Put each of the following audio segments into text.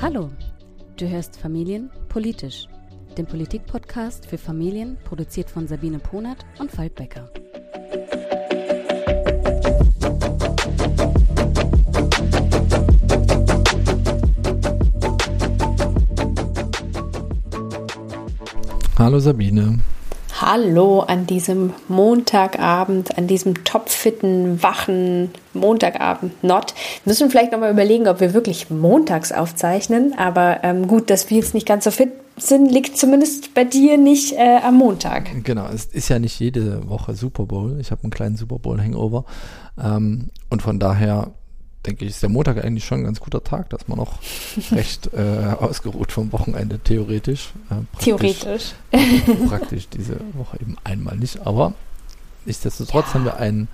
Hallo, du hörst Familien politisch, den Politikpodcast für Familien, produziert von Sabine Ponert und Veit Becker. Hallo Sabine. Hallo an diesem Montagabend, an diesem topfitten, wachen Montagabend not. Wir müssen vielleicht nochmal überlegen, ob wir wirklich montags aufzeichnen. Aber ähm, gut, dass wir jetzt nicht ganz so fit sind, liegt zumindest bei dir nicht äh, am Montag. Genau, es ist ja nicht jede Woche Super Bowl. Ich habe einen kleinen Super Bowl-Hangover. Ähm, und von daher denke ich, ist der Montag eigentlich schon ein ganz guter Tag, dass man noch recht äh, ausgeruht vom Wochenende, theoretisch. Äh, theoretisch. praktisch diese Woche eben einmal nicht. Aber nichtsdestotrotz ja. haben wir ein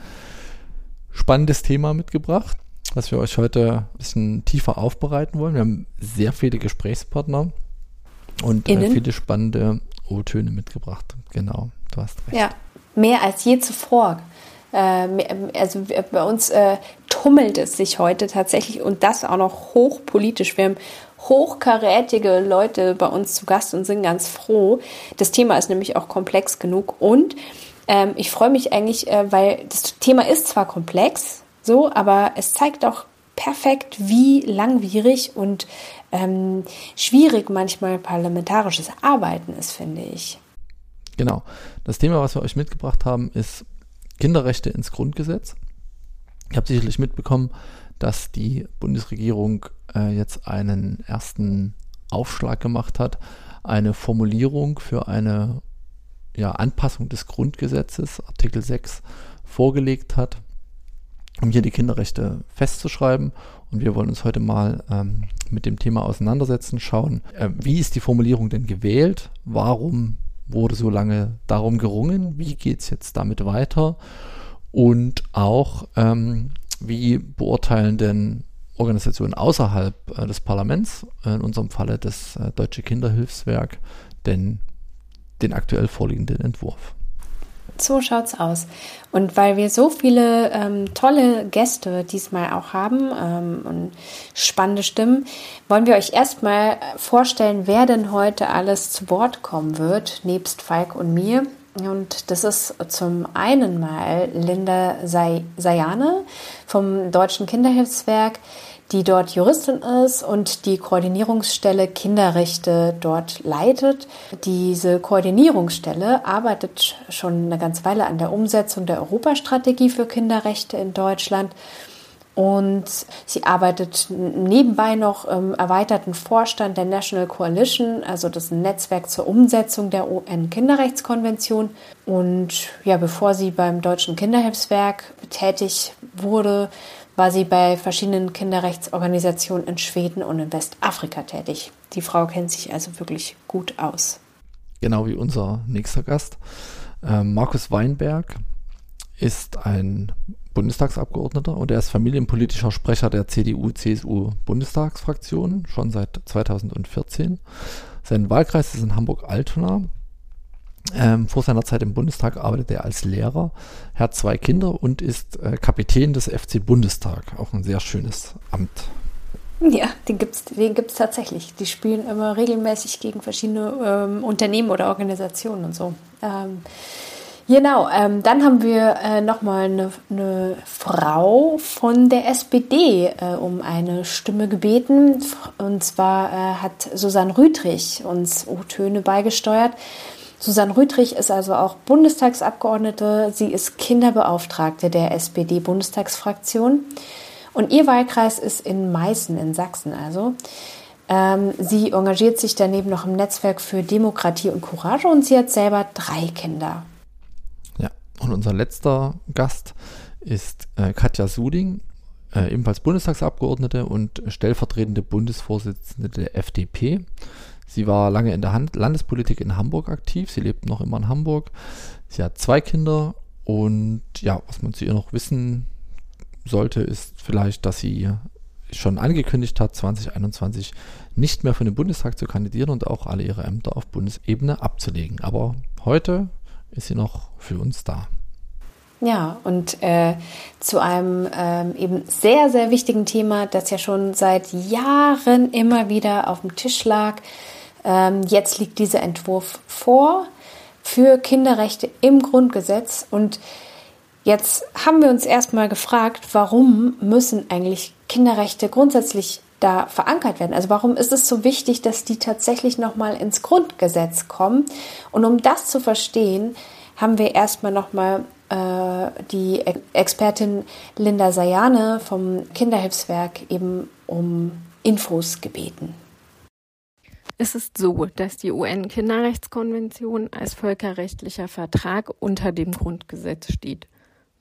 spannendes Thema mitgebracht, was wir euch heute ein bisschen tiefer aufbereiten wollen. Wir haben sehr viele Gesprächspartner und äh, viele spannende O-Töne mitgebracht. Genau, du hast recht. Ja, mehr als je zuvor. Äh, also bei uns äh, tummelt es sich heute tatsächlich und das auch noch hochpolitisch. Wir haben hochkarätige Leute bei uns zu Gast und sind ganz froh. Das Thema ist nämlich auch komplex genug und ähm, ich freue mich eigentlich, äh, weil das Thema ist zwar komplex, so, aber es zeigt auch perfekt, wie langwierig und ähm, schwierig manchmal parlamentarisches Arbeiten ist, finde ich. Genau. Das Thema, was wir euch mitgebracht haben, ist Kinderrechte ins Grundgesetz. Ich habe sicherlich mitbekommen, dass die Bundesregierung äh, jetzt einen ersten Aufschlag gemacht hat, eine Formulierung für eine ja, Anpassung des Grundgesetzes, Artikel 6, vorgelegt hat, um hier die Kinderrechte festzuschreiben. Und wir wollen uns heute mal ähm, mit dem Thema auseinandersetzen, schauen, äh, wie ist die Formulierung denn gewählt, warum wurde so lange darum gerungen, wie geht es jetzt damit weiter und auch ähm, wie beurteilen denn Organisationen außerhalb äh, des Parlaments, äh, in unserem Falle das äh, Deutsche Kinderhilfswerk, denn den aktuell vorliegenden Entwurf. So schaut's aus. Und weil wir so viele ähm, tolle Gäste diesmal auch haben ähm, und spannende Stimmen, wollen wir euch erstmal vorstellen, wer denn heute alles zu Wort kommen wird, nebst Falk und mir. Und das ist zum einen mal Linda Sayane vom Deutschen Kinderhilfswerk die dort Juristin ist und die Koordinierungsstelle Kinderrechte dort leitet. Diese Koordinierungsstelle arbeitet schon eine ganze Weile an der Umsetzung der Europastrategie für Kinderrechte in Deutschland. Und sie arbeitet nebenbei noch im erweiterten Vorstand der National Coalition, also das Netzwerk zur Umsetzung der UN-Kinderrechtskonvention. Und ja, bevor sie beim Deutschen Kinderhilfswerk tätig wurde, war sie bei verschiedenen Kinderrechtsorganisationen in Schweden und in Westafrika tätig. Die Frau kennt sich also wirklich gut aus. Genau wie unser nächster Gast. Ähm, Markus Weinberg ist ein Bundestagsabgeordneter und er ist familienpolitischer Sprecher der CDU-CSU-Bundestagsfraktion schon seit 2014. Sein Wahlkreis ist in Hamburg-Altona ähm, vor seiner Zeit im Bundestag arbeitet er als Lehrer, er hat zwei Kinder und ist äh, Kapitän des FC Bundestag. Auch ein sehr schönes Amt. Ja, den gibt es den gibt's tatsächlich. Die spielen immer regelmäßig gegen verschiedene ähm, Unternehmen oder Organisationen und so. Ähm, genau, ähm, dann haben wir äh, nochmal eine, eine Frau von der SPD äh, um eine Stimme gebeten. Und zwar äh, hat Susanne Rüdrich uns O-Töne beigesteuert. Susanne Rüdrich ist also auch Bundestagsabgeordnete. Sie ist Kinderbeauftragte der SPD-Bundestagsfraktion. Und ihr Wahlkreis ist in Meißen in Sachsen also. Ähm, sie engagiert sich daneben noch im Netzwerk für Demokratie und Courage und sie hat selber drei Kinder. Und unser letzter Gast ist äh, Katja Suding, äh, ebenfalls Bundestagsabgeordnete und stellvertretende Bundesvorsitzende der FDP. Sie war lange in der Hand Landespolitik in Hamburg aktiv. Sie lebt noch immer in Hamburg. Sie hat zwei Kinder und ja, was man zu ihr noch wissen sollte, ist vielleicht, dass sie schon angekündigt hat, 2021 nicht mehr für den Bundestag zu kandidieren und auch alle ihre Ämter auf Bundesebene abzulegen. Aber heute ist sie noch für uns da. Ja, und äh, zu einem ähm, eben sehr, sehr wichtigen Thema, das ja schon seit Jahren immer wieder auf dem Tisch lag. Ähm, jetzt liegt dieser Entwurf vor für Kinderrechte im Grundgesetz. Und jetzt haben wir uns erstmal gefragt, warum müssen eigentlich Kinderrechte grundsätzlich da verankert werden? Also warum ist es so wichtig, dass die tatsächlich nochmal ins Grundgesetz kommen? Und um das zu verstehen, haben wir erstmal nochmal äh, die Expertin Linda Sayane vom Kinderhilfswerk eben um Infos gebeten. Es ist so, dass die UN-Kinderrechtskonvention als völkerrechtlicher Vertrag unter dem Grundgesetz steht,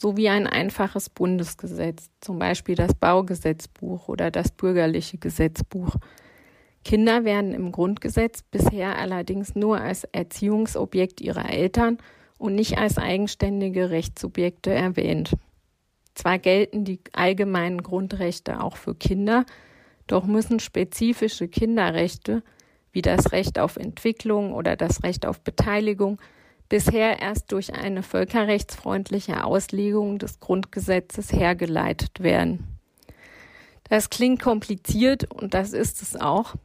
sowie ein einfaches Bundesgesetz, zum Beispiel das Baugesetzbuch oder das bürgerliche Gesetzbuch. Kinder werden im Grundgesetz bisher allerdings nur als Erziehungsobjekt ihrer Eltern und nicht als eigenständige Rechtssubjekte erwähnt. Zwar gelten die allgemeinen Grundrechte auch für Kinder, doch müssen spezifische Kinderrechte wie das Recht auf Entwicklung oder das Recht auf Beteiligung bisher erst durch eine völkerrechtsfreundliche Auslegung des Grundgesetzes hergeleitet werden. Das klingt kompliziert und das ist es auch,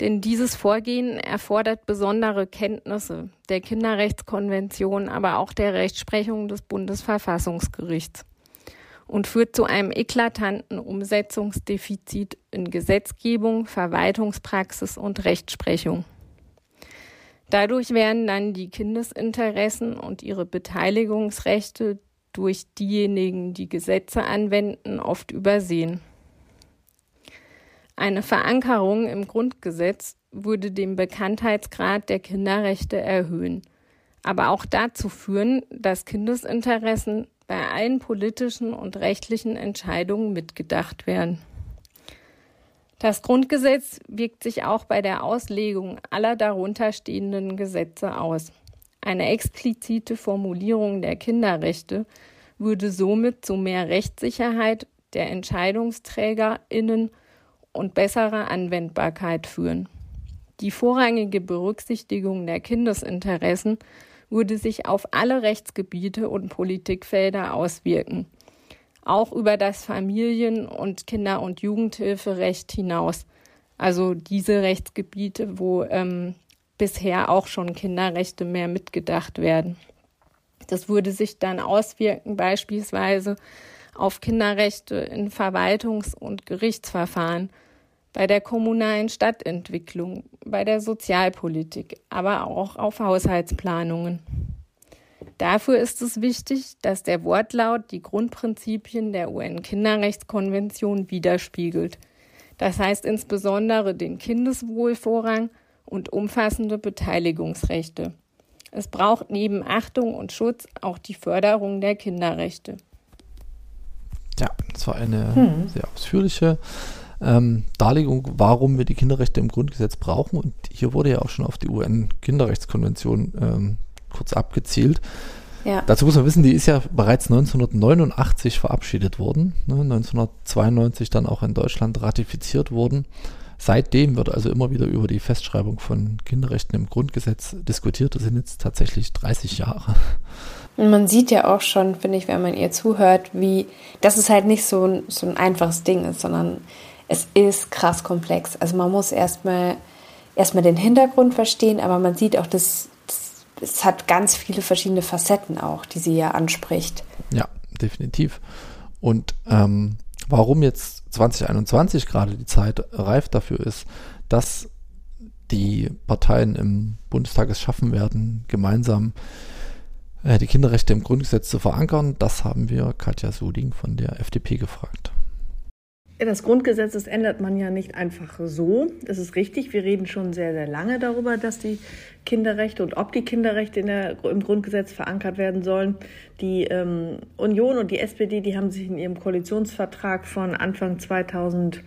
denn dieses Vorgehen erfordert besondere Kenntnisse der Kinderrechtskonvention, aber auch der Rechtsprechung des Bundesverfassungsgerichts und führt zu einem eklatanten Umsetzungsdefizit in Gesetzgebung, Verwaltungspraxis und Rechtsprechung. Dadurch werden dann die Kindesinteressen und ihre Beteiligungsrechte durch diejenigen, die Gesetze anwenden, oft übersehen. Eine Verankerung im Grundgesetz würde den Bekanntheitsgrad der Kinderrechte erhöhen, aber auch dazu führen, dass Kindesinteressen bei allen politischen und rechtlichen Entscheidungen mitgedacht werden. Das Grundgesetz wirkt sich auch bei der Auslegung aller darunter stehenden Gesetze aus. Eine explizite Formulierung der Kinderrechte würde somit zu mehr Rechtssicherheit der Entscheidungsträgerinnen und bessere Anwendbarkeit führen. Die vorrangige Berücksichtigung der Kindesinteressen würde sich auf alle Rechtsgebiete und Politikfelder auswirken, auch über das Familien- und Kinder- und Jugendhilferecht hinaus. Also diese Rechtsgebiete, wo ähm, bisher auch schon Kinderrechte mehr mitgedacht werden. Das würde sich dann auswirken beispielsweise auf Kinderrechte in Verwaltungs- und Gerichtsverfahren bei der kommunalen Stadtentwicklung, bei der Sozialpolitik, aber auch auf Haushaltsplanungen. Dafür ist es wichtig, dass der Wortlaut die Grundprinzipien der UN-Kinderrechtskonvention widerspiegelt. Das heißt insbesondere den Kindeswohlvorrang und umfassende Beteiligungsrechte. Es braucht neben Achtung und Schutz auch die Förderung der Kinderrechte. Ja, das war eine hm. sehr ausführliche ähm, Darlegung, warum wir die Kinderrechte im Grundgesetz brauchen. Und hier wurde ja auch schon auf die UN-Kinderrechtskonvention ähm, kurz abgezielt. Ja. Dazu muss man wissen, die ist ja bereits 1989 verabschiedet worden, ne, 1992 dann auch in Deutschland ratifiziert worden. Seitdem wird also immer wieder über die Festschreibung von Kinderrechten im Grundgesetz diskutiert. Das sind jetzt tatsächlich 30 Jahre. Und man sieht ja auch schon, finde ich, wenn man ihr zuhört, wie, dass es halt nicht so ein, so ein einfaches Ding ist, sondern es ist krass komplex. Also man muss erstmal erstmal den Hintergrund verstehen, aber man sieht auch, dass es hat ganz viele verschiedene Facetten auch, die sie ja anspricht. Ja, definitiv. Und ähm, warum jetzt 2021 gerade die Zeit reif dafür ist, dass die Parteien im Bundestag es schaffen werden, gemeinsam äh, die Kinderrechte im Grundgesetz zu verankern, das haben wir Katja Suding von der FDP gefragt. Das Grundgesetz, das ändert man ja nicht einfach so. Das ist richtig. Wir reden schon sehr, sehr lange darüber, dass die Kinderrechte und ob die Kinderrechte der, im Grundgesetz verankert werden sollen. Die ähm, Union und die SPD, die haben sich in ihrem Koalitionsvertrag von Anfang 2018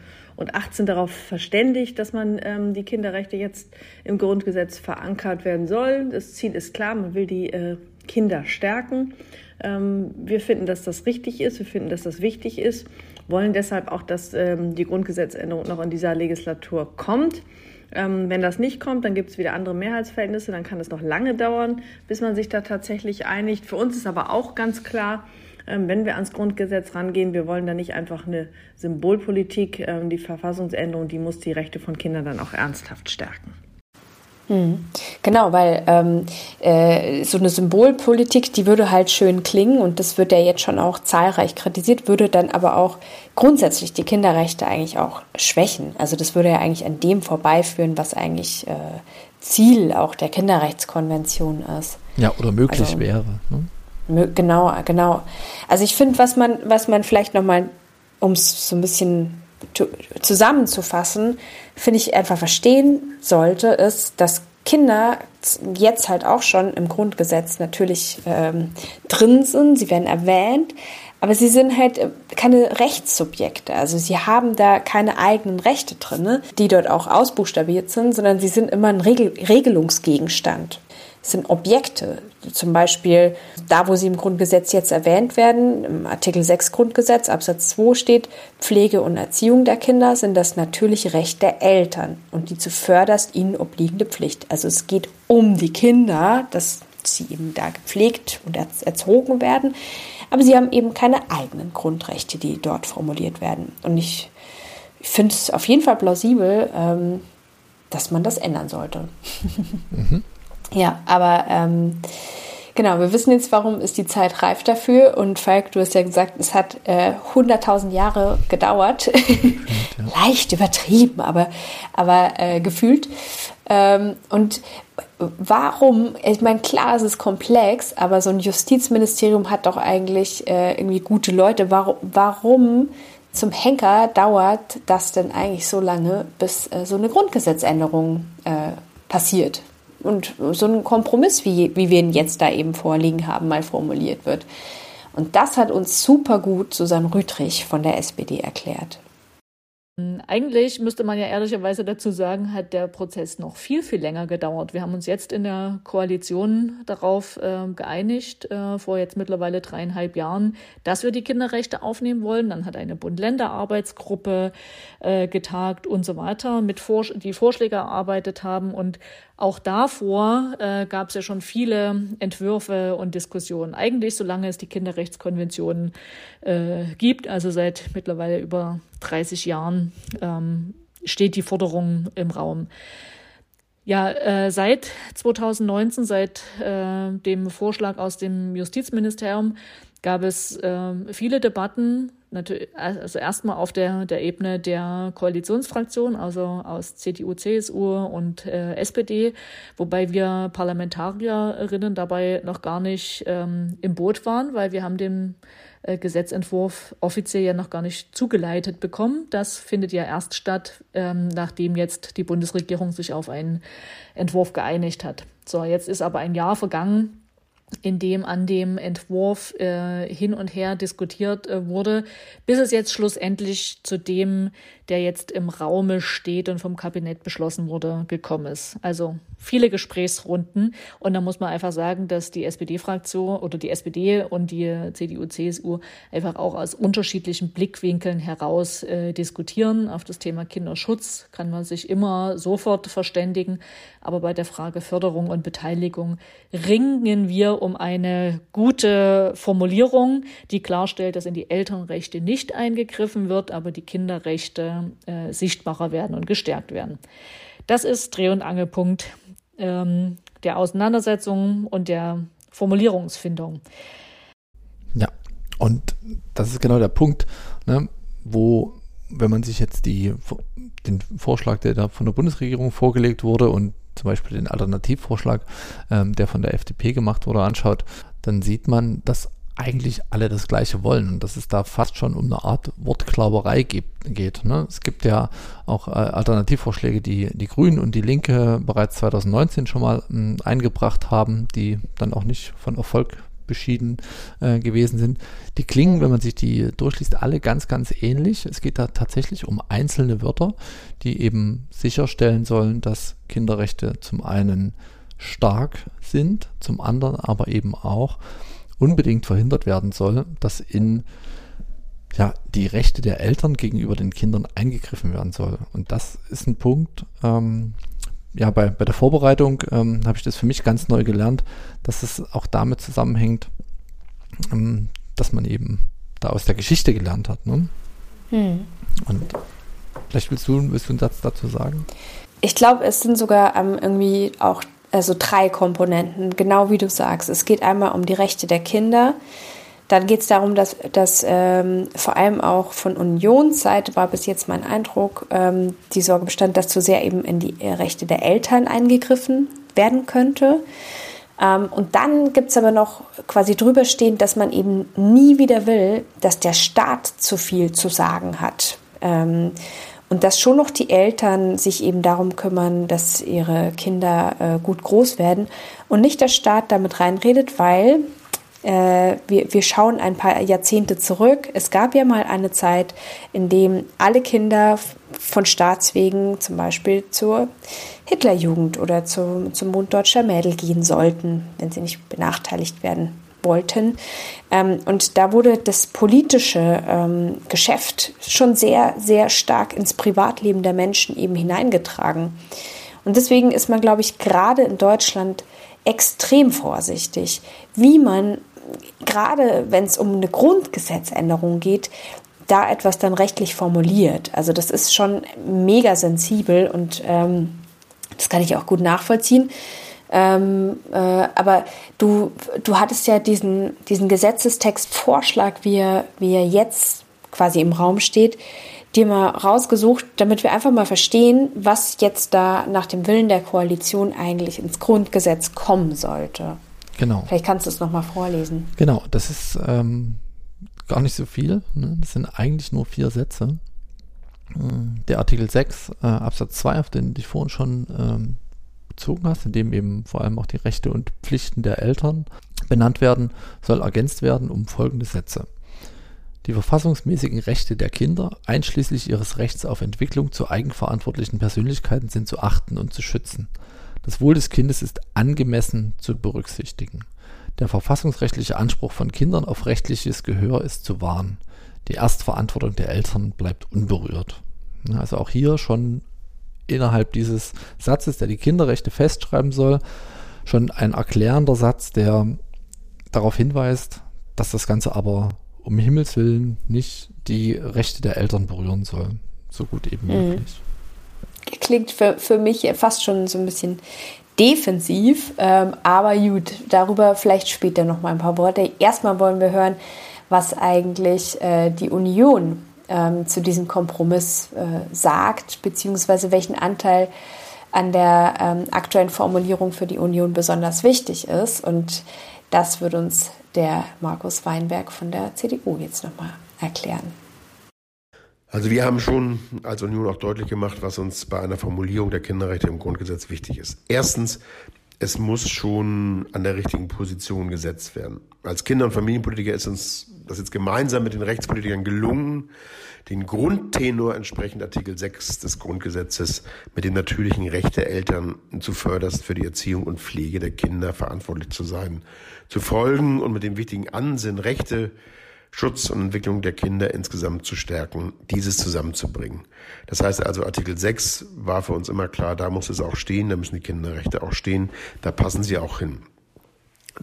darauf verständigt, dass man ähm, die Kinderrechte jetzt im Grundgesetz verankert werden soll. Das Ziel ist klar, man will die äh, Kinder stärken. Ähm, wir finden, dass das richtig ist. Wir finden, dass das wichtig ist wollen deshalb auch, dass ähm, die Grundgesetzänderung noch in dieser Legislatur kommt. Ähm, wenn das nicht kommt, dann gibt es wieder andere Mehrheitsverhältnisse, dann kann es noch lange dauern, bis man sich da tatsächlich einigt. Für uns ist aber auch ganz klar, ähm, wenn wir ans Grundgesetz rangehen, wir wollen da nicht einfach eine Symbolpolitik, ähm, die Verfassungsänderung, die muss die Rechte von Kindern dann auch ernsthaft stärken. Hm. Genau, weil ähm, äh, so eine Symbolpolitik, die würde halt schön klingen und das wird ja jetzt schon auch zahlreich kritisiert, würde dann aber auch grundsätzlich die Kinderrechte eigentlich auch schwächen. Also das würde ja eigentlich an dem vorbeiführen, was eigentlich äh, Ziel auch der Kinderrechtskonvention ist. Ja, oder möglich also, wäre. Ne? Genau, genau. Also ich finde, was man, was man vielleicht nochmal, um es so ein bisschen zusammenzufassen, finde ich einfach verstehen sollte, ist, dass Kinder jetzt halt auch schon im Grundgesetz natürlich ähm, drin sind, sie werden erwähnt, aber sie sind halt äh, keine Rechtssubjekte. Also sie haben da keine eigenen Rechte drin, die dort auch ausbuchstabiert sind, sondern sie sind immer ein Regel Regelungsgegenstand sind Objekte. Zum Beispiel da, wo sie im Grundgesetz jetzt erwähnt werden, im Artikel 6 Grundgesetz, Absatz 2 steht, Pflege und Erziehung der Kinder sind das natürliche Recht der Eltern und die zuvörderst ihnen obliegende Pflicht. Also es geht um die Kinder, dass sie eben da gepflegt und erzogen werden, aber sie haben eben keine eigenen Grundrechte, die dort formuliert werden. Und ich, ich finde es auf jeden Fall plausibel, ähm, dass man das ändern sollte. Mhm. Ja, aber ähm, genau, wir wissen jetzt, warum ist die Zeit reif dafür. Und Falk, du hast ja gesagt, es hat äh, 100.000 Jahre gedauert. Leicht übertrieben, aber, aber äh, gefühlt. Ähm, und warum, ich meine, klar, es ist komplex, aber so ein Justizministerium hat doch eigentlich äh, irgendwie gute Leute. Warum, warum zum Henker dauert das denn eigentlich so lange, bis äh, so eine Grundgesetzänderung äh, passiert? Und so ein Kompromiss, wie, wie wir ihn jetzt da eben vorliegen haben, mal formuliert wird. Und das hat uns super gut Susanne Rüdrich von der SPD erklärt. Eigentlich müsste man ja ehrlicherweise dazu sagen, hat der Prozess noch viel, viel länger gedauert. Wir haben uns jetzt in der Koalition darauf äh, geeinigt, äh, vor jetzt mittlerweile dreieinhalb Jahren, dass wir die Kinderrechte aufnehmen wollen. Dann hat eine Bund-Länder-Arbeitsgruppe äh, getagt und so weiter, mit Vorsch die Vorschläge erarbeitet haben. Und auch davor äh, gab es ja schon viele Entwürfe und Diskussionen. Eigentlich, solange es die Kinderrechtskonvention äh, gibt, also seit mittlerweile über 30 Jahren, ähm, steht die Forderung im Raum. Ja, äh, seit 2019, seit äh, dem Vorschlag aus dem Justizministerium, gab es äh, viele Debatten also erstmal auf der, der Ebene der Koalitionsfraktion, also aus CDU, CSU und äh, SPD, wobei wir Parlamentarierinnen dabei noch gar nicht ähm, im Boot waren, weil wir haben den äh, Gesetzentwurf offiziell ja noch gar nicht zugeleitet bekommen. Das findet ja erst statt, ähm, nachdem jetzt die Bundesregierung sich auf einen Entwurf geeinigt hat. So, jetzt ist aber ein Jahr vergangen in dem an dem Entwurf äh, hin und her diskutiert äh, wurde, bis es jetzt schlussendlich zu dem, der jetzt im Raume steht und vom Kabinett beschlossen wurde, gekommen ist. Also viele Gesprächsrunden. Und da muss man einfach sagen, dass die SPD-Fraktion oder die SPD und die CDU, CSU einfach auch aus unterschiedlichen Blickwinkeln heraus äh, diskutieren. Auf das Thema Kinderschutz kann man sich immer sofort verständigen. Aber bei der Frage Förderung und Beteiligung ringen wir um eine gute Formulierung, die klarstellt, dass in die Elternrechte nicht eingegriffen wird, aber die Kinderrechte äh, sichtbarer werden und gestärkt werden. Das ist Dreh- und Angelpunkt ähm, der Auseinandersetzung und der Formulierungsfindung. Ja, und das ist genau der Punkt, ne, wo, wenn man sich jetzt die, den Vorschlag, der da von der Bundesregierung vorgelegt wurde und zum Beispiel den Alternativvorschlag, ähm, der von der FDP gemacht wurde, anschaut, dann sieht man, dass eigentlich alle das Gleiche wollen und dass es da fast schon um eine Art Wortklauberei gibt, geht. Ne? Es gibt ja auch äh, Alternativvorschläge, die die Grünen und die Linke bereits 2019 schon mal mh, eingebracht haben, die dann auch nicht von Erfolg beschieden äh, gewesen sind. Die klingen, wenn man sich die durchliest, alle ganz, ganz ähnlich. Es geht da tatsächlich um einzelne Wörter, die eben sicherstellen sollen, dass Kinderrechte zum einen stark sind, zum anderen aber eben auch unbedingt verhindert werden soll, dass in ja, die Rechte der Eltern gegenüber den Kindern eingegriffen werden soll. Und das ist ein Punkt, ähm, ja, bei, bei der Vorbereitung ähm, habe ich das für mich ganz neu gelernt, dass es auch damit zusammenhängt, ähm, dass man eben da aus der Geschichte gelernt hat. Ne? Hm. Und vielleicht willst du, willst du einen Satz dazu sagen? Ich glaube, es sind sogar ähm, irgendwie auch also drei Komponenten, genau wie du sagst. Es geht einmal um die Rechte der Kinder. Dann geht es darum, dass, dass ähm, vor allem auch von Unionsseite war bis jetzt mein Eindruck, ähm, die Sorge bestand, dass zu sehr eben in die Rechte der Eltern eingegriffen werden könnte. Ähm, und dann gibt es aber noch quasi drüber stehend, dass man eben nie wieder will, dass der Staat zu viel zu sagen hat. Ähm, und dass schon noch die Eltern sich eben darum kümmern, dass ihre Kinder äh, gut groß werden und nicht der Staat damit reinredet, weil äh, wir, wir schauen ein paar Jahrzehnte zurück. Es gab ja mal eine Zeit, in dem alle Kinder von Staatswegen zum Beispiel zur Hitlerjugend oder zum, zum Bund deutscher Mädel gehen sollten, wenn sie nicht benachteiligt werden wollten. Ähm, und da wurde das politische ähm, Geschäft schon sehr, sehr stark ins Privatleben der Menschen eben hineingetragen. Und deswegen ist man, glaube ich, gerade in Deutschland extrem vorsichtig, wie man gerade wenn es um eine Grundgesetzänderung geht, da etwas dann rechtlich formuliert. Also das ist schon mega sensibel und ähm, das kann ich auch gut nachvollziehen. Ähm, äh, aber du, du hattest ja diesen, diesen Gesetzestextvorschlag, wie er, wie er jetzt quasi im Raum steht, dir mal rausgesucht, damit wir einfach mal verstehen, was jetzt da nach dem Willen der Koalition eigentlich ins Grundgesetz kommen sollte. Genau. Vielleicht kannst du es nochmal vorlesen. Genau, das ist ähm, gar nicht so viel. Ne? Das sind eigentlich nur vier Sätze. Äh, der Artikel 6 äh, Absatz 2, auf den du dich vorhin schon ähm, bezogen hast, in dem eben vor allem auch die Rechte und Pflichten der Eltern benannt werden, soll ergänzt werden um folgende Sätze. Die verfassungsmäßigen Rechte der Kinder, einschließlich ihres Rechts auf Entwicklung zu eigenverantwortlichen Persönlichkeiten, sind zu achten und zu schützen. Das Wohl des Kindes ist angemessen zu berücksichtigen. Der verfassungsrechtliche Anspruch von Kindern auf rechtliches Gehör ist zu wahren. Die Erstverantwortung der Eltern bleibt unberührt. Also auch hier schon innerhalb dieses Satzes, der die Kinderrechte festschreiben soll, schon ein erklärender Satz, der darauf hinweist, dass das Ganze aber um Himmels Willen nicht die Rechte der Eltern berühren soll. So gut eben mhm. möglich klingt für, für mich fast schon so ein bisschen defensiv, ähm, aber gut, darüber vielleicht später noch mal ein paar Worte. Erstmal wollen wir hören, was eigentlich äh, die Union ähm, zu diesem Kompromiss äh, sagt, beziehungsweise welchen Anteil an der ähm, aktuellen Formulierung für die Union besonders wichtig ist. Und das wird uns der Markus Weinberg von der CDU jetzt nochmal erklären. Also wir haben schon als Union auch deutlich gemacht, was uns bei einer Formulierung der Kinderrechte im Grundgesetz wichtig ist. Erstens, es muss schon an der richtigen Position gesetzt werden. Als Kinder- und Familienpolitiker ist uns das jetzt gemeinsam mit den Rechtspolitikern gelungen, den Grundtenor entsprechend Artikel 6 des Grundgesetzes mit dem natürlichen Recht der Eltern zu förderst für die Erziehung und Pflege der Kinder verantwortlich zu sein, zu folgen und mit dem wichtigen Ansinn Rechte Schutz und Entwicklung der Kinder insgesamt zu stärken, dieses zusammenzubringen. Das heißt also, Artikel 6 war für uns immer klar, da muss es auch stehen, da müssen die Kinderrechte auch stehen, da passen sie auch hin.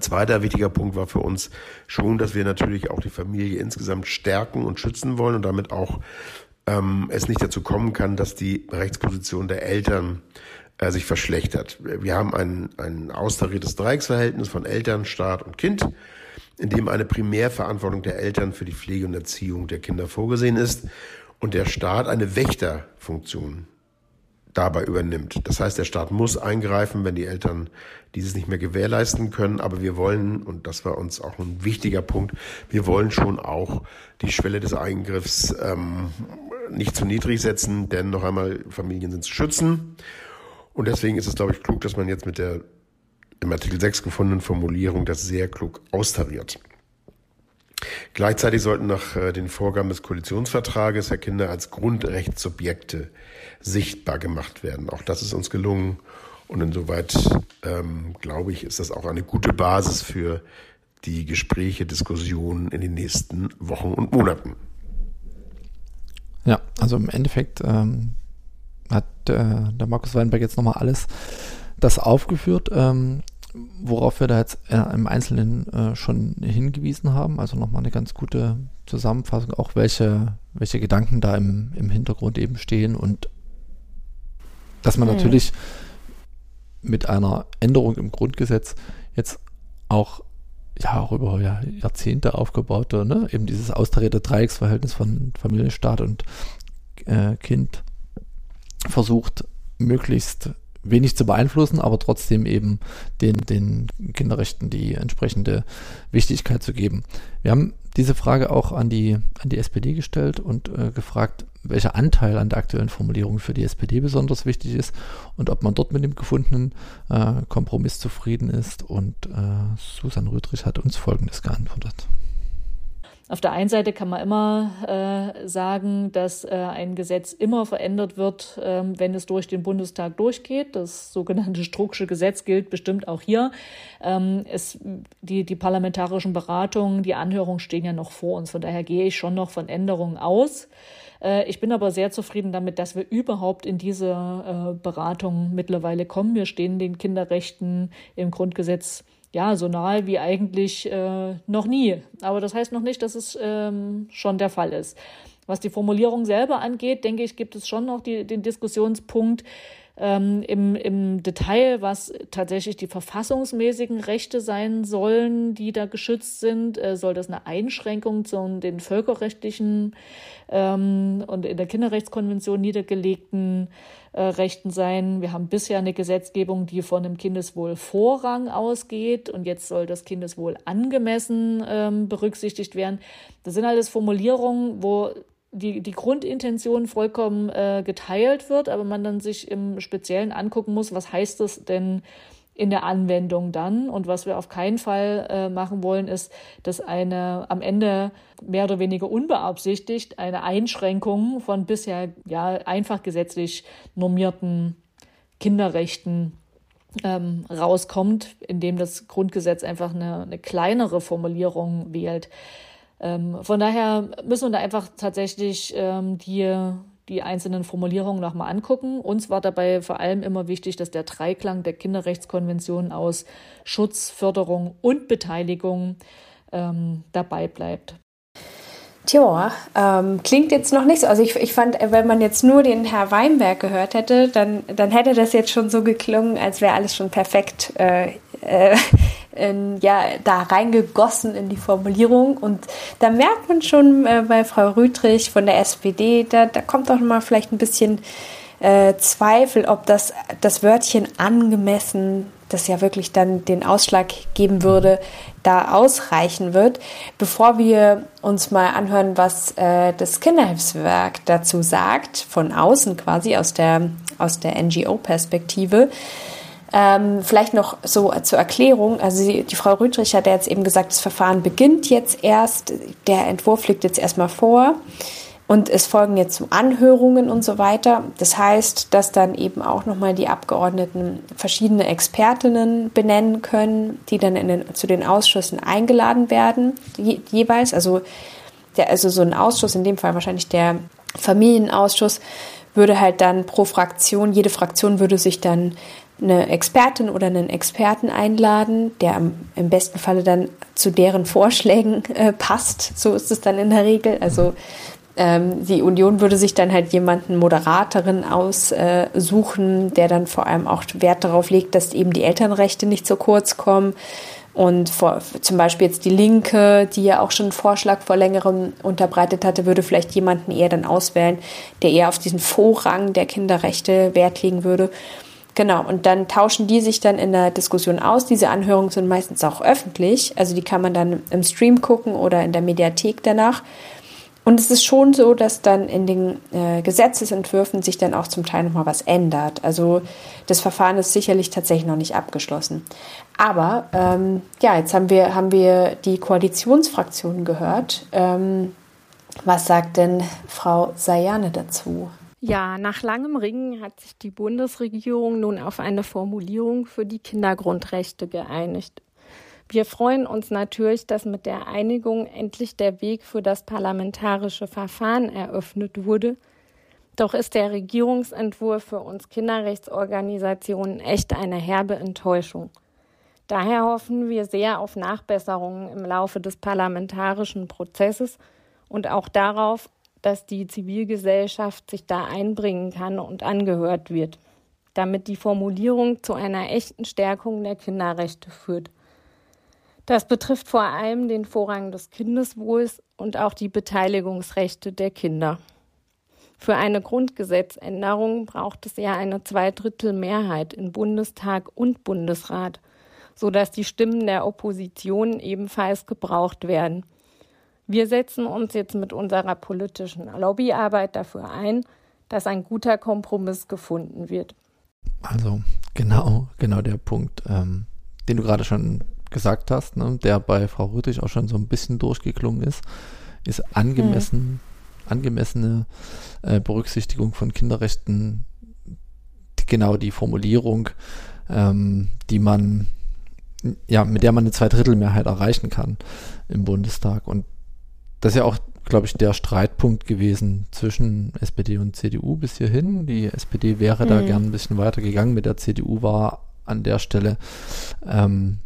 Zweiter wichtiger Punkt war für uns schon, dass wir natürlich auch die Familie insgesamt stärken und schützen wollen und damit auch ähm, es nicht dazu kommen kann, dass die Rechtsposition der Eltern äh, sich verschlechtert. Wir haben ein, ein austariertes Dreiecksverhältnis von Eltern, Staat und Kind in dem eine Primärverantwortung der Eltern für die Pflege und Erziehung der Kinder vorgesehen ist und der Staat eine Wächterfunktion dabei übernimmt. Das heißt, der Staat muss eingreifen, wenn die Eltern dieses nicht mehr gewährleisten können. Aber wir wollen, und das war uns auch ein wichtiger Punkt, wir wollen schon auch die Schwelle des Eingriffs ähm, nicht zu niedrig setzen, denn noch einmal, Familien sind zu schützen. Und deswegen ist es, glaube ich, klug, dass man jetzt mit der im Artikel 6 gefundenen Formulierung das sehr klug austariert. Gleichzeitig sollten nach äh, den Vorgaben des Koalitionsvertrages Herr Kinder als Grundrechtssubjekte sichtbar gemacht werden. Auch das ist uns gelungen und insoweit ähm, glaube ich, ist das auch eine gute Basis für die Gespräche, Diskussionen in den nächsten Wochen und Monaten. Ja, also im Endeffekt ähm, hat äh, der Markus Weinberg jetzt nochmal alles das aufgeführt, ähm, worauf wir da jetzt äh, im Einzelnen äh, schon hingewiesen haben. Also nochmal eine ganz gute Zusammenfassung, auch welche, welche Gedanken da im, im Hintergrund eben stehen und dass man mhm. natürlich mit einer Änderung im Grundgesetz jetzt auch ja auch über ja, Jahrzehnte aufgebaute, ne, eben dieses austarierte Dreiecksverhältnis von Familie, Staat und äh, Kind versucht, möglichst wenig zu beeinflussen, aber trotzdem eben den, den Kinderrechten die entsprechende Wichtigkeit zu geben. Wir haben diese Frage auch an die, an die SPD gestellt und äh, gefragt, welcher Anteil an der aktuellen Formulierung für die SPD besonders wichtig ist und ob man dort mit dem gefundenen äh, Kompromiss zufrieden ist. Und äh, Susan Rüdrich hat uns Folgendes geantwortet. Auf der einen Seite kann man immer äh, sagen, dass äh, ein Gesetz immer verändert wird, äh, wenn es durch den Bundestag durchgeht. Das sogenannte Strucksche Gesetz gilt bestimmt auch hier. Ähm, es, die, die parlamentarischen Beratungen, die Anhörungen stehen ja noch vor uns. Von daher gehe ich schon noch von Änderungen aus. Äh, ich bin aber sehr zufrieden damit, dass wir überhaupt in diese äh, Beratung mittlerweile kommen. Wir stehen den Kinderrechten im Grundgesetz ja, so nahe wie eigentlich äh, noch nie. Aber das heißt noch nicht, dass es ähm, schon der Fall ist. Was die Formulierung selber angeht, denke ich, gibt es schon noch die, den Diskussionspunkt ähm, im, im Detail, was tatsächlich die verfassungsmäßigen Rechte sein sollen, die da geschützt sind. Äh, soll das eine Einschränkung zu den völkerrechtlichen ähm, und in der Kinderrechtskonvention niedergelegten äh, Rechten sein. Wir haben bisher eine Gesetzgebung, die von dem Kindeswohl Vorrang ausgeht und jetzt soll das Kindeswohl angemessen ähm, berücksichtigt werden. Das sind alles Formulierungen, wo die, die Grundintention vollkommen äh, geteilt wird, aber man dann sich im Speziellen angucken muss, was heißt das denn in der Anwendung dann. Und was wir auf keinen Fall äh, machen wollen, ist, dass eine am Ende mehr oder weniger unbeabsichtigt eine Einschränkung von bisher ja einfach gesetzlich normierten Kinderrechten ähm, rauskommt, indem das Grundgesetz einfach eine, eine kleinere Formulierung wählt. Ähm, von daher müssen wir da einfach tatsächlich ähm, die die einzelnen Formulierungen nochmal angucken. Uns war dabei vor allem immer wichtig, dass der Dreiklang der Kinderrechtskonvention aus Schutz, Förderung und Beteiligung ähm, dabei bleibt. Tja, ähm, klingt jetzt noch nicht so. Also ich, ich fand, wenn man jetzt nur den Herr Weinberg gehört hätte, dann, dann hätte das jetzt schon so geklungen, als wäre alles schon perfekt äh, äh, in, ja, da reingegossen in die Formulierung. Und da merkt man schon äh, bei Frau Rüdrich von der SPD, da, da kommt doch mal vielleicht ein bisschen äh, Zweifel, ob das, das Wörtchen angemessen, das ja wirklich dann den Ausschlag geben würde, da ausreichen wird. Bevor wir uns mal anhören, was äh, das Kinderhilfswerk dazu sagt, von außen quasi aus der, aus der NGO-Perspektive, ähm, vielleicht noch so zur Erklärung. Also die, die Frau Rüdrich hat ja jetzt eben gesagt, das Verfahren beginnt jetzt erst. Der Entwurf liegt jetzt erstmal vor. Und es folgen jetzt Anhörungen und so weiter. Das heißt, dass dann eben auch nochmal die Abgeordneten verschiedene Expertinnen benennen können, die dann den, zu den Ausschüssen eingeladen werden, je, jeweils. Also, der, also so ein Ausschuss, in dem Fall wahrscheinlich der Familienausschuss, würde halt dann pro Fraktion, jede Fraktion würde sich dann eine Expertin oder einen Experten einladen, der im besten Falle dann zu deren Vorschlägen äh, passt. So ist es dann in der Regel. Also ähm, die Union würde sich dann halt jemanden Moderatorin aussuchen, der dann vor allem auch Wert darauf legt, dass eben die Elternrechte nicht zu kurz kommen. Und vor, zum Beispiel jetzt die Linke, die ja auch schon einen Vorschlag vor längerem unterbreitet hatte, würde vielleicht jemanden eher dann auswählen, der eher auf diesen Vorrang der Kinderrechte Wert legen würde. Genau, und dann tauschen die sich dann in der Diskussion aus. Diese Anhörungen sind meistens auch öffentlich, also die kann man dann im Stream gucken oder in der Mediathek danach. Und es ist schon so, dass dann in den äh, Gesetzesentwürfen sich dann auch zum Teil nochmal was ändert. Also das Verfahren ist sicherlich tatsächlich noch nicht abgeschlossen. Aber ähm, ja, jetzt haben wir, haben wir die Koalitionsfraktionen gehört. Ähm, was sagt denn Frau Sayane dazu? Ja, nach langem Ringen hat sich die Bundesregierung nun auf eine Formulierung für die Kindergrundrechte geeinigt. Wir freuen uns natürlich, dass mit der Einigung endlich der Weg für das parlamentarische Verfahren eröffnet wurde. Doch ist der Regierungsentwurf für uns Kinderrechtsorganisationen echt eine herbe Enttäuschung. Daher hoffen wir sehr auf Nachbesserungen im Laufe des parlamentarischen Prozesses und auch darauf, dass die Zivilgesellschaft sich da einbringen kann und angehört wird, damit die Formulierung zu einer echten Stärkung der Kinderrechte führt. Das betrifft vor allem den Vorrang des Kindeswohls und auch die Beteiligungsrechte der Kinder. Für eine Grundgesetzänderung braucht es ja eine Zweidrittelmehrheit in Bundestag und Bundesrat, sodass die Stimmen der Opposition ebenfalls gebraucht werden. Wir setzen uns jetzt mit unserer politischen Lobbyarbeit dafür ein, dass ein guter Kompromiss gefunden wird. Also genau, genau der Punkt, ähm, den du gerade schon gesagt hast, ne, der bei Frau Rüttich auch schon so ein bisschen durchgeklungen ist, ist angemessen, mhm. angemessene äh, Berücksichtigung von Kinderrechten, genau die Formulierung, ähm, die man, ja, mit der man eine Zweidrittelmehrheit erreichen kann im Bundestag. Und das ist ja auch, glaube ich, der Streitpunkt gewesen zwischen SPD und CDU bis hierhin. Die SPD wäre mhm. da gern ein bisschen weiter gegangen. Mit der CDU war an der Stelle ähm,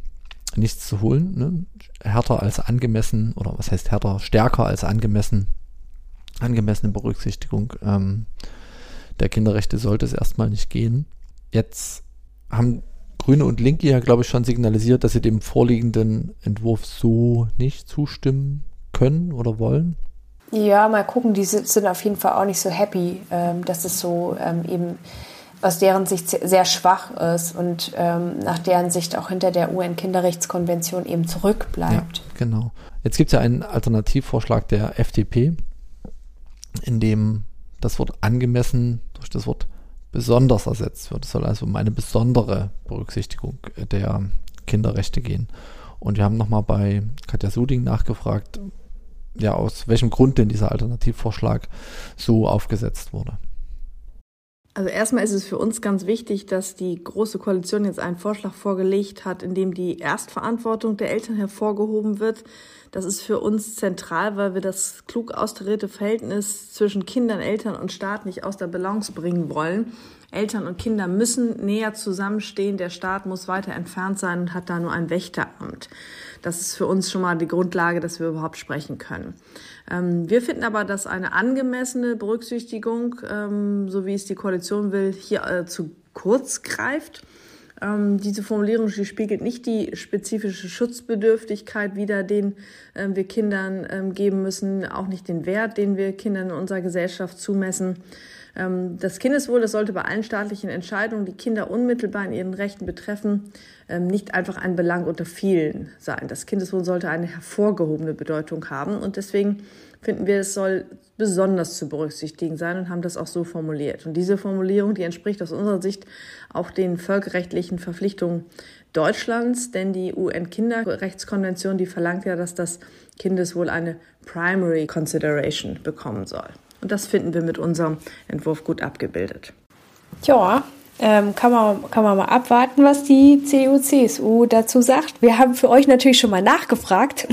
nichts zu holen. Ne? Härter als angemessen, oder was heißt härter, stärker als angemessen, angemessene Berücksichtigung ähm, der Kinderrechte sollte es erstmal nicht gehen. Jetzt haben Grüne und Linke ja, glaube ich, schon signalisiert, dass sie dem vorliegenden Entwurf so nicht zustimmen können oder wollen. Ja, mal gucken, die sind auf jeden Fall auch nicht so happy, ähm, dass es so ähm, eben aus deren Sicht sehr schwach ist und ähm, nach deren Sicht auch hinter der UN-Kinderrechtskonvention eben zurückbleibt. Ja, genau. Jetzt gibt es ja einen Alternativvorschlag der FDP, in dem das Wort angemessen durch das Wort besonders ersetzt wird. Es soll also um eine besondere Berücksichtigung der Kinderrechte gehen. Und wir haben nochmal bei Katja Suding nachgefragt, ja, aus welchem Grund denn dieser Alternativvorschlag so aufgesetzt wurde. Also erstmal ist es für uns ganz wichtig, dass die Große Koalition jetzt einen Vorschlag vorgelegt hat, in dem die Erstverantwortung der Eltern hervorgehoben wird. Das ist für uns zentral, weil wir das klug austarierte Verhältnis zwischen Kindern, Eltern und Staat nicht aus der Balance bringen wollen. Eltern und Kinder müssen näher zusammenstehen. Der Staat muss weiter entfernt sein und hat da nur ein Wächteramt. Das ist für uns schon mal die Grundlage, dass wir überhaupt sprechen können. Ähm, wir finden aber, dass eine angemessene Berücksichtigung, ähm, so wie es die Koalition will, hier äh, zu kurz greift. Ähm, diese Formulierung die spiegelt nicht die spezifische Schutzbedürftigkeit wider, den äh, wir Kindern ähm, geben müssen, auch nicht den Wert, den wir Kindern in unserer Gesellschaft zumessen. Ähm, das Kindeswohl, das sollte bei allen staatlichen Entscheidungen, die Kinder unmittelbar in ihren Rechten betreffen, ähm, nicht einfach ein Belang unter vielen sein. Das Kindeswohl sollte eine hervorgehobene Bedeutung haben und deswegen finden wir, es soll besonders zu berücksichtigen sein und haben das auch so formuliert. Und diese Formulierung, die entspricht aus unserer Sicht auch den völkerrechtlichen Verpflichtungen Deutschlands, denn die UN-Kinderrechtskonvention, die verlangt ja, dass das Kindeswohl eine Primary Consideration bekommen soll. Und das finden wir mit unserem Entwurf gut abgebildet. Ja, ähm, kann, man, kann man mal abwarten, was die CDU-CSU dazu sagt. Wir haben für euch natürlich schon mal nachgefragt.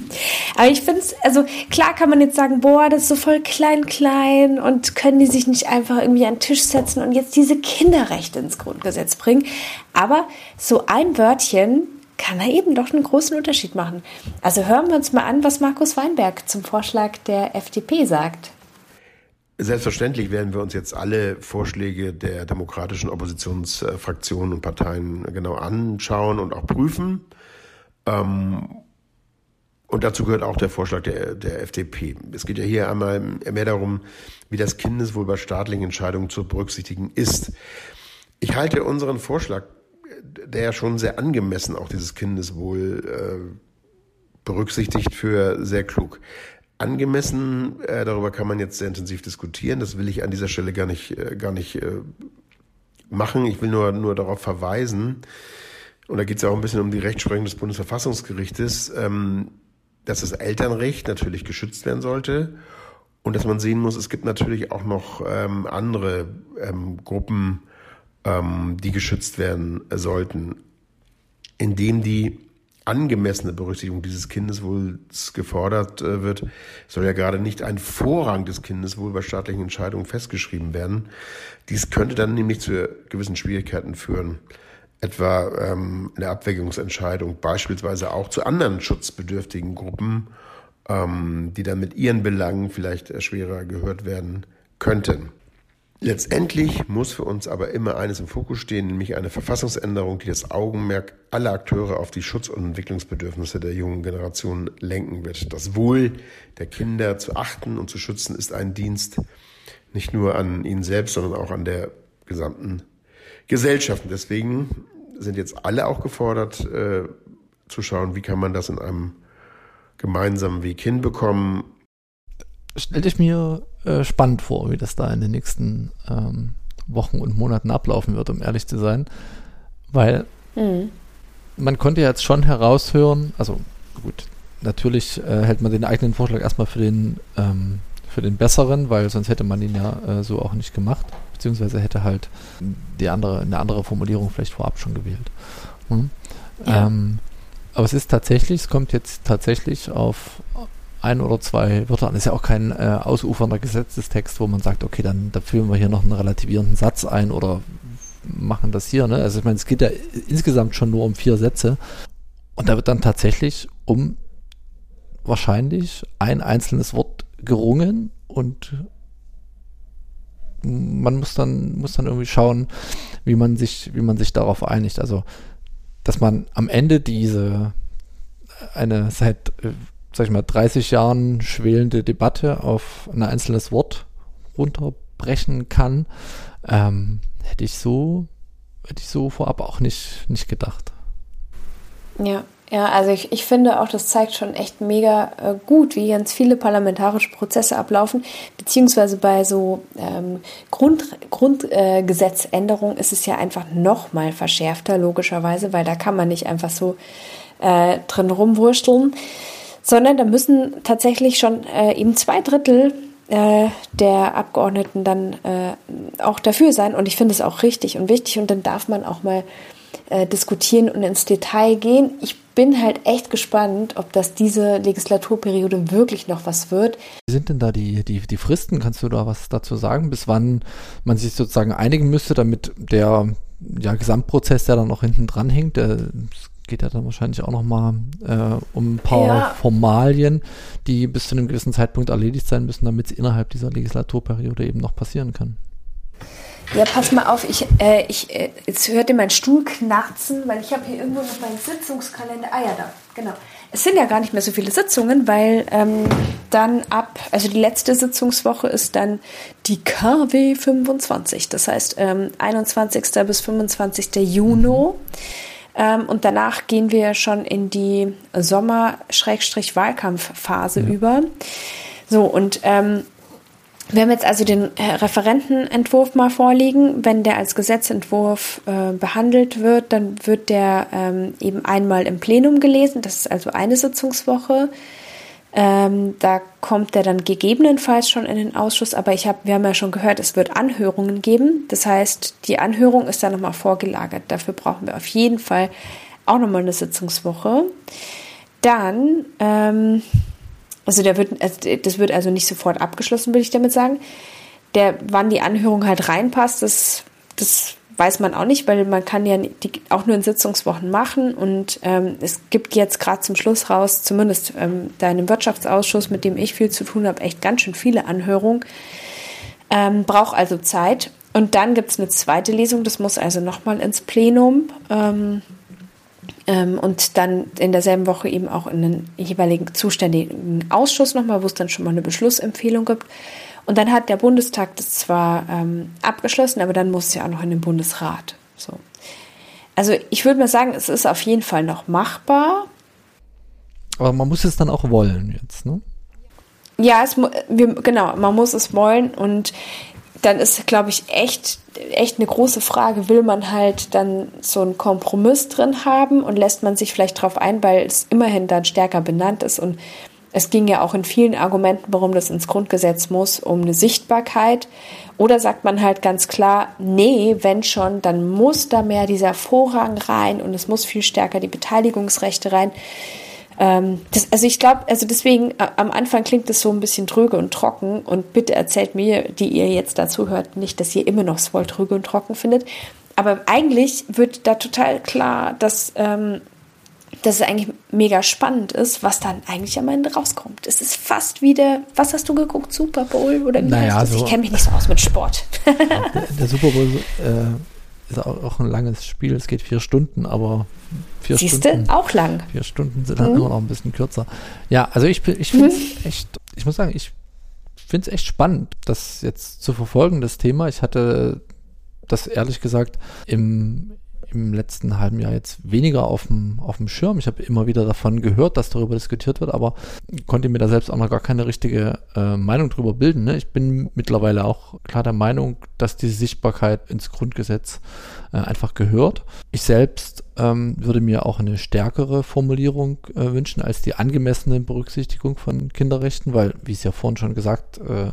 Aber ich finde es, also klar kann man jetzt sagen, boah, das ist so voll klein, klein und können die sich nicht einfach irgendwie an den Tisch setzen und jetzt diese Kinderrechte ins Grundgesetz bringen. Aber so ein Wörtchen kann da eben doch einen großen Unterschied machen. Also hören wir uns mal an, was Markus Weinberg zum Vorschlag der FDP sagt. Selbstverständlich werden wir uns jetzt alle Vorschläge der demokratischen Oppositionsfraktionen und Parteien genau anschauen und auch prüfen. Ähm, und dazu gehört auch der Vorschlag der, der FDP. Es geht ja hier einmal mehr darum, wie das Kindeswohl bei staatlichen Entscheidungen zu berücksichtigen ist. Ich halte unseren Vorschlag, der ja schon sehr angemessen auch dieses Kindeswohl äh, berücksichtigt, für sehr klug angemessen. Äh, darüber kann man jetzt sehr intensiv diskutieren. Das will ich an dieser Stelle gar nicht, äh, gar nicht äh, machen. Ich will nur, nur darauf verweisen, und da geht es ja auch ein bisschen um die Rechtsprechung des Bundesverfassungsgerichtes, ähm, dass das Elternrecht natürlich geschützt werden sollte und dass man sehen muss, es gibt natürlich auch noch ähm, andere ähm, Gruppen, ähm, die geschützt werden sollten, indem die angemessene Berücksichtigung dieses Kindeswohls gefordert äh, wird, soll ja gerade nicht ein Vorrang des Kindeswohls bei staatlichen Entscheidungen festgeschrieben werden. Dies könnte dann nämlich zu gewissen Schwierigkeiten führen, etwa ähm, in der Abwägungsentscheidung beispielsweise auch zu anderen schutzbedürftigen Gruppen, ähm, die dann mit ihren Belangen vielleicht schwerer gehört werden könnten. Letztendlich muss für uns aber immer eines im Fokus stehen, nämlich eine Verfassungsänderung, die das Augenmerk aller Akteure auf die Schutz- und Entwicklungsbedürfnisse der jungen Generation lenken wird. Das Wohl der Kinder zu achten und zu schützen ist ein Dienst nicht nur an ihnen selbst, sondern auch an der gesamten Gesellschaft. Und deswegen sind jetzt alle auch gefordert, äh, zu schauen, wie kann man das in einem gemeinsamen Weg hinbekommen. Stell dich mir äh, spannend vor, wie das da in den nächsten ähm, Wochen und Monaten ablaufen wird, um ehrlich zu sein. Weil mhm. man konnte jetzt schon heraushören, also gut, natürlich äh, hält man den eigenen Vorschlag erstmal für den, ähm, für den besseren, weil sonst hätte man ihn ja äh, so auch nicht gemacht, beziehungsweise hätte halt die andere, eine andere Formulierung vielleicht vorab schon gewählt. Mhm. Ja. Ähm, aber es ist tatsächlich, es kommt jetzt tatsächlich auf ein oder zwei Wörter an. Ist ja auch kein äh, ausufernder Gesetzestext, wo man sagt, okay, dann da führen wir hier noch einen relativierenden Satz ein oder machen das hier. Ne? Also ich meine, es geht ja insgesamt schon nur um vier Sätze. Und da wird dann tatsächlich um wahrscheinlich ein einzelnes Wort gerungen und man muss dann, muss dann irgendwie schauen, wie man sich, wie man sich darauf einigt. Also, dass man am Ende diese eine seit äh, sag ich mal, 30 Jahren schwelende Debatte auf ein einzelnes Wort runterbrechen kann, ähm, hätte ich so, hätte ich so vorab auch nicht, nicht gedacht. Ja, ja, also ich, ich finde auch, das zeigt schon echt mega äh, gut, wie ganz viele parlamentarische Prozesse ablaufen, beziehungsweise bei so ähm, Grund, Grundgesetzänderungen äh, ist es ja einfach noch mal verschärfter, logischerweise, weil da kann man nicht einfach so äh, drin rumwursteln sondern da müssen tatsächlich schon äh, eben zwei Drittel äh, der Abgeordneten dann äh, auch dafür sein. Und ich finde es auch richtig und wichtig. Und dann darf man auch mal äh, diskutieren und ins Detail gehen. Ich bin halt echt gespannt, ob das diese Legislaturperiode wirklich noch was wird. Wie sind denn da die, die, die Fristen? Kannst du da was dazu sagen, bis wann man sich sozusagen einigen müsste, damit der ja, Gesamtprozess, der dann noch hinten dran hängt, der, geht ja dann wahrscheinlich auch nochmal äh, um ein paar ja. Formalien, die bis zu einem gewissen Zeitpunkt erledigt sein müssen, damit es innerhalb dieser Legislaturperiode eben noch passieren kann. Ja, pass mal auf, ich, äh, ich, äh, jetzt hört ihr meinen Stuhl knarzen, weil ich habe hier irgendwo noch meinen Sitzungskalender. Ah ja, da, genau. Es sind ja gar nicht mehr so viele Sitzungen, weil ähm, dann ab, also die letzte Sitzungswoche ist dann die KW 25, das heißt ähm, 21. bis 25. Juni. Mhm. Ähm, und danach gehen wir schon in die Sommer-Wahlkampfphase ja. über. So, und ähm, wir haben jetzt also den äh, Referentenentwurf mal vorliegen. Wenn der als Gesetzentwurf äh, behandelt wird, dann wird der ähm, eben einmal im Plenum gelesen. Das ist also eine Sitzungswoche. Ähm, da kommt er dann gegebenenfalls schon in den Ausschuss, aber ich hab, wir haben ja schon gehört, es wird Anhörungen geben. Das heißt, die Anhörung ist dann nochmal vorgelagert. Dafür brauchen wir auf jeden Fall auch nochmal eine Sitzungswoche. Dann, ähm, also der wird, also das wird also nicht sofort abgeschlossen, würde ich damit sagen. Der, wann die Anhörung halt reinpasst, das, das weiß man auch nicht, weil man kann ja die auch nur in Sitzungswochen machen und ähm, es gibt jetzt gerade zum Schluss raus, zumindest ähm, da in dem Wirtschaftsausschuss, mit dem ich viel zu tun habe, echt ganz schön viele Anhörungen. Ähm, braucht also Zeit. Und dann gibt es eine zweite Lesung, das muss also nochmal ins Plenum. Ähm, ähm, und dann in derselben Woche eben auch in den jeweiligen zuständigen Ausschuss nochmal, wo es dann schon mal eine Beschlussempfehlung gibt. Und dann hat der Bundestag das zwar ähm, abgeschlossen, aber dann muss es ja auch noch in den Bundesrat. So. Also ich würde mal sagen, es ist auf jeden Fall noch machbar. Aber man muss es dann auch wollen jetzt, ne? Ja, es, wir, genau, man muss es wollen und dann ist, glaube ich, echt, echt eine große Frage, will man halt dann so einen Kompromiss drin haben und lässt man sich vielleicht darauf ein, weil es immerhin dann stärker benannt ist und Es ging ja auch in vielen Argumenten, warum das ins Grundgesetz muss, um eine Sichtbarkeit. Oder sagt man halt ganz klar, nee, wenn schon, dann muss da mehr dieser Vorrang rein und es muss viel stärker die Beteiligungsrechte rein. Ähm, das, also ich glaube, also deswegen äh, am Anfang klingt es so ein bisschen tröge und trocken und bitte erzählt mir, die ihr jetzt dazu hört, nicht, dass ihr immer noch es voll tröge und trocken findet. Aber eigentlich wird da total klar, dass ähm, dass es eigentlich mega spannend ist, was dann eigentlich am Ende rauskommt. Es ist fast wie der, was hast du geguckt, Super Bowl oder wie naja? So, ich kenne mich nicht so aus mit Sport. der, der, Super Bowl äh, ist auch, auch, ein langes Spiel, es geht vier Stunden, aber vier Siehste, Stunden. auch lang. Vier Stunden sind dann mhm. immer noch ein bisschen kürzer. Ja, also ich, ich finde es mhm. echt, ich muss sagen, ich finde es echt spannend, das jetzt zu verfolgen, das Thema. Ich hatte das ehrlich gesagt im, im letzten halben Jahr jetzt weniger auf dem, auf dem Schirm. Ich habe immer wieder davon gehört, dass darüber diskutiert wird, aber konnte mir da selbst auch noch gar keine richtige äh, Meinung drüber bilden. Ne? Ich bin mittlerweile auch klar der Meinung, dass diese Sichtbarkeit ins Grundgesetz äh, einfach gehört. Ich selbst ähm, würde mir auch eine stärkere Formulierung äh, wünschen als die angemessene Berücksichtigung von Kinderrechten, weil, wie es ja vorhin schon gesagt äh,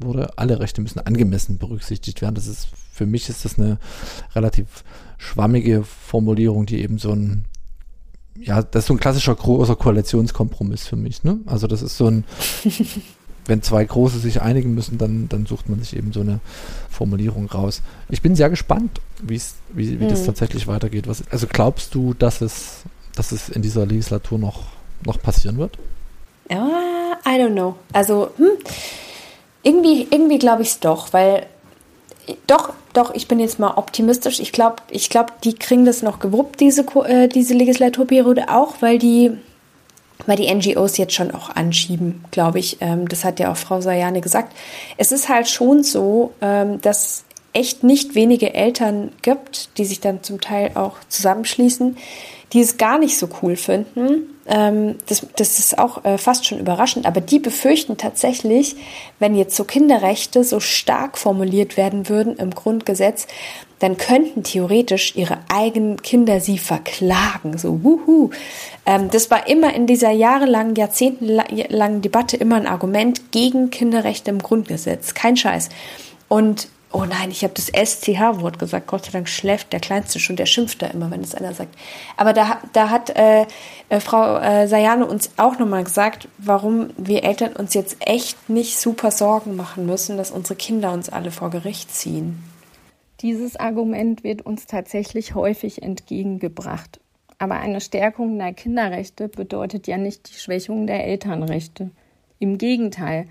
wurde, alle Rechte müssen angemessen berücksichtigt werden. Das ist für mich ist das eine relativ schwammige Formulierung, die eben so ein, ja, das ist so ein klassischer großer Koalitionskompromiss für mich. Ne? Also das ist so ein, wenn zwei Große sich einigen müssen, dann, dann sucht man sich eben so eine Formulierung raus. Ich bin sehr gespannt, wie, wie hm. das tatsächlich weitergeht. Was, also glaubst du, dass es, dass es in dieser Legislatur noch, noch passieren wird? Ja, I don't know. Also, hm, irgendwie, irgendwie glaube ich es doch, weil doch, doch, ich bin jetzt mal optimistisch. Ich glaube, ich glaub, die kriegen das noch gewuppt, diese, äh, diese Legislaturperiode auch, weil die, weil die NGOs jetzt schon auch anschieben, glaube ich. Ähm, das hat ja auch Frau Sayane gesagt. Es ist halt schon so, ähm, dass echt nicht wenige Eltern gibt, die sich dann zum Teil auch zusammenschließen, die es gar nicht so cool finden. Ähm, das, das ist auch äh, fast schon überraschend, aber die befürchten tatsächlich, wenn jetzt so Kinderrechte so stark formuliert werden würden im Grundgesetz, dann könnten theoretisch ihre eigenen Kinder sie verklagen. So, wuhu. Ähm, das war immer in dieser jahrelangen, jahrzehntelangen Debatte immer ein Argument gegen Kinderrechte im Grundgesetz. Kein Scheiß. Und Oh nein, ich habe das SCH-Wort gesagt. Gott sei Dank schläft der Kleinste schon, der schimpft da immer, wenn es einer sagt. Aber da, da hat äh, äh, Frau äh, Sayane uns auch nochmal gesagt, warum wir Eltern uns jetzt echt nicht super Sorgen machen müssen, dass unsere Kinder uns alle vor Gericht ziehen. Dieses Argument wird uns tatsächlich häufig entgegengebracht. Aber eine Stärkung der Kinderrechte bedeutet ja nicht die Schwächung der Elternrechte. Im Gegenteil.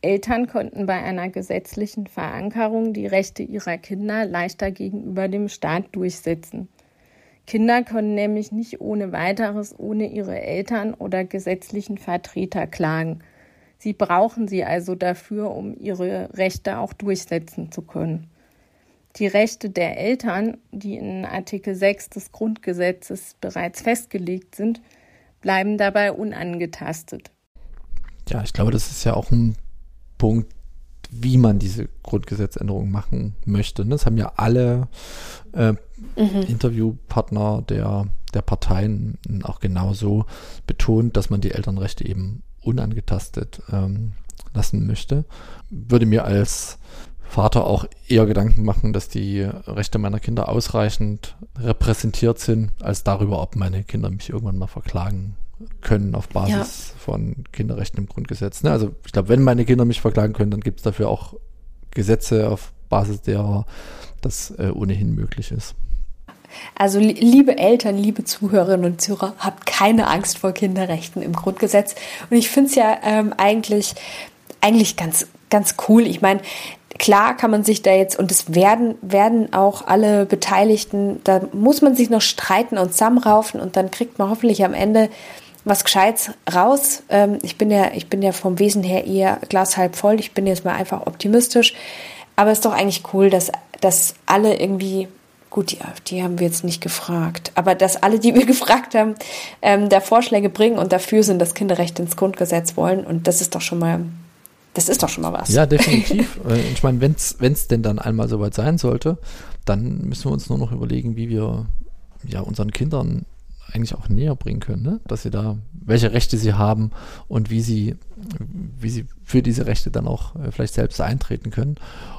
Eltern konnten bei einer gesetzlichen Verankerung die Rechte ihrer Kinder leichter gegenüber dem Staat durchsetzen. Kinder können nämlich nicht ohne weiteres ohne ihre Eltern oder gesetzlichen Vertreter klagen. Sie brauchen sie also dafür, um ihre Rechte auch durchsetzen zu können. Die Rechte der Eltern, die in Artikel 6 des Grundgesetzes bereits festgelegt sind, bleiben dabei unangetastet. Ja, ich glaube, das ist ja auch ein Punkt, wie man diese Grundgesetzänderung machen möchte. Das haben ja alle äh, mhm. Interviewpartner der, der Parteien auch genauso betont, dass man die Elternrechte eben unangetastet ähm, lassen möchte. Würde mir als Vater auch eher Gedanken machen, dass die Rechte meiner Kinder ausreichend repräsentiert sind, als darüber, ob meine Kinder mich irgendwann mal verklagen können auf Basis ja. von Kinderrechten im Grundgesetz. Ne? Also ich glaube, wenn meine Kinder mich verklagen können, dann gibt es dafür auch Gesetze, auf Basis derer das äh, ohnehin möglich ist. Also liebe Eltern, liebe Zuhörerinnen und Zuhörer, habt keine Angst vor Kinderrechten im Grundgesetz. Und ich finde es ja ähm, eigentlich, eigentlich ganz, ganz cool. Ich meine, klar kann man sich da jetzt, und es werden, werden auch alle Beteiligten, da muss man sich noch streiten und zusammenraufen und dann kriegt man hoffentlich am Ende was Gescheites raus. Ähm, ich bin ja, ich bin ja vom Wesen her eher Glas halb voll. Ich bin jetzt mal einfach optimistisch. Aber es ist doch eigentlich cool, dass, dass alle irgendwie, gut, die, die haben wir jetzt nicht gefragt, aber dass alle, die wir gefragt haben, ähm, da Vorschläge bringen und dafür sind, dass Kinderrechte ins Grundgesetz wollen. Und das ist doch schon mal, das ist doch schon mal was. Ja, definitiv. Äh, ich meine, wenn es denn dann einmal soweit sein sollte, dann müssen wir uns nur noch überlegen, wie wir ja unseren Kindern eigentlich auch näher bringen können, ne? dass sie da, welche Rechte sie haben und wie sie, wie sie für diese Rechte dann auch äh, vielleicht selbst eintreten können.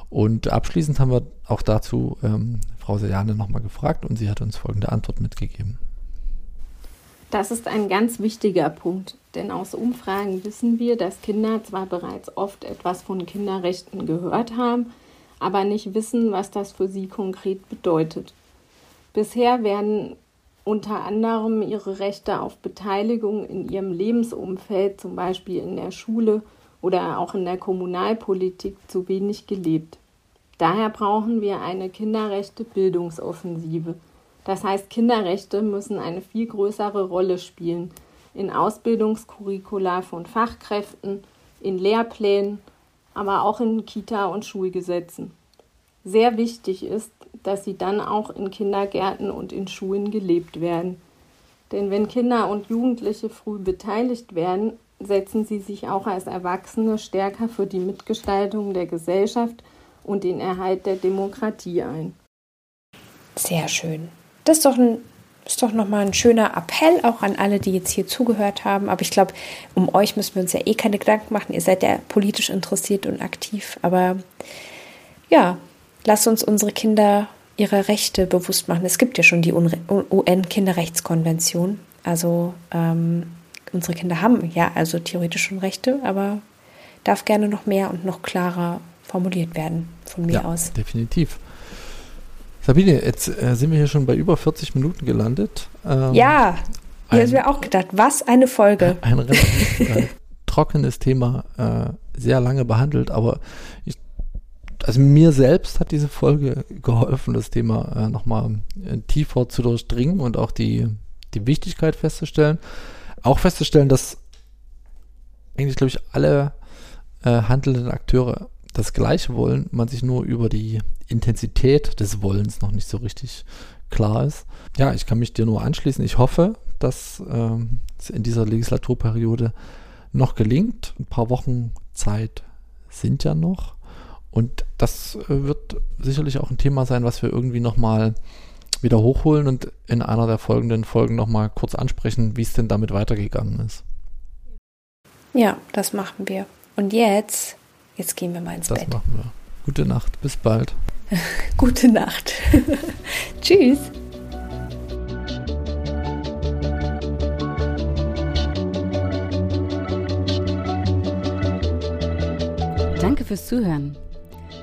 Und abschließend haben wir auch dazu ähm, Frau Sejane nochmal gefragt und sie hat uns folgende Antwort mitgegeben. Das ist ein ganz wichtiger Punkt, denn aus Umfragen wissen wir, dass Kinder zwar bereits oft etwas von Kinderrechten gehört haben, aber nicht wissen, was das für sie konkret bedeutet. Bisher werden unter anderem ihre Rechte auf Beteiligung in ihrem Lebensumfeld, zum Beispiel in der Schule oder auch in der Kommunalpolitik, zu wenig gelebt. Daher brauchen wir eine Kinderrechte-Bildungsoffensive. Das heißt, Kinderrechte müssen eine viel größere Rolle spielen in Ausbildungskurricula von Fachkräften, in Lehrplänen, aber auch in Kita- und Schulgesetzen. Sehr wichtig ist, dass sie dann auch in Kindergärten und in Schulen gelebt werden. Denn wenn Kinder und Jugendliche früh beteiligt werden, setzen sie sich auch als Erwachsene stärker für die Mitgestaltung der Gesellschaft und den Erhalt der Demokratie ein. Sehr schön. Das ist doch ein ist doch nochmal ein schöner Appell auch an alle, die jetzt hier zugehört haben. Aber ich glaube, um euch müssen wir uns ja eh keine Gedanken machen. Ihr seid ja politisch interessiert und aktiv. Aber ja, lasst uns unsere Kinder ihre Rechte bewusst machen. Es gibt ja schon die UN-Kinderrechtskonvention. Also ähm, unsere Kinder haben ja also theoretisch schon Rechte, aber darf gerne noch mehr und noch klarer formuliert werden von mir ja, aus. Definitiv. Sabine, jetzt äh, sind wir hier schon bei über 40 Minuten gelandet. Ähm, ja, hier haben wir auch gedacht, was eine Folge. Ein relativ äh, trockenes Thema, äh, sehr lange behandelt, aber ich, also mir selbst hat diese Folge geholfen, das Thema äh, nochmal äh, tiefer zu durchdringen und auch die, die Wichtigkeit festzustellen. Auch festzustellen, dass eigentlich, glaube ich, alle äh, handelnden Akteure das Gleiche wollen, man sich nur über die Intensität des Wollens noch nicht so richtig klar ist. Ja, ich kann mich dir nur anschließen. Ich hoffe, dass ähm, es in dieser Legislaturperiode noch gelingt. Ein paar Wochen Zeit sind ja noch. Und das äh, wird sicherlich auch ein Thema sein, was wir irgendwie nochmal wieder hochholen und in einer der folgenden Folgen nochmal kurz ansprechen, wie es denn damit weitergegangen ist. Ja, das machen wir. Und jetzt Jetzt gehen wir mal ins das Bett. Das machen wir. Gute Nacht, bis bald. Gute Nacht. Tschüss. Danke fürs Zuhören.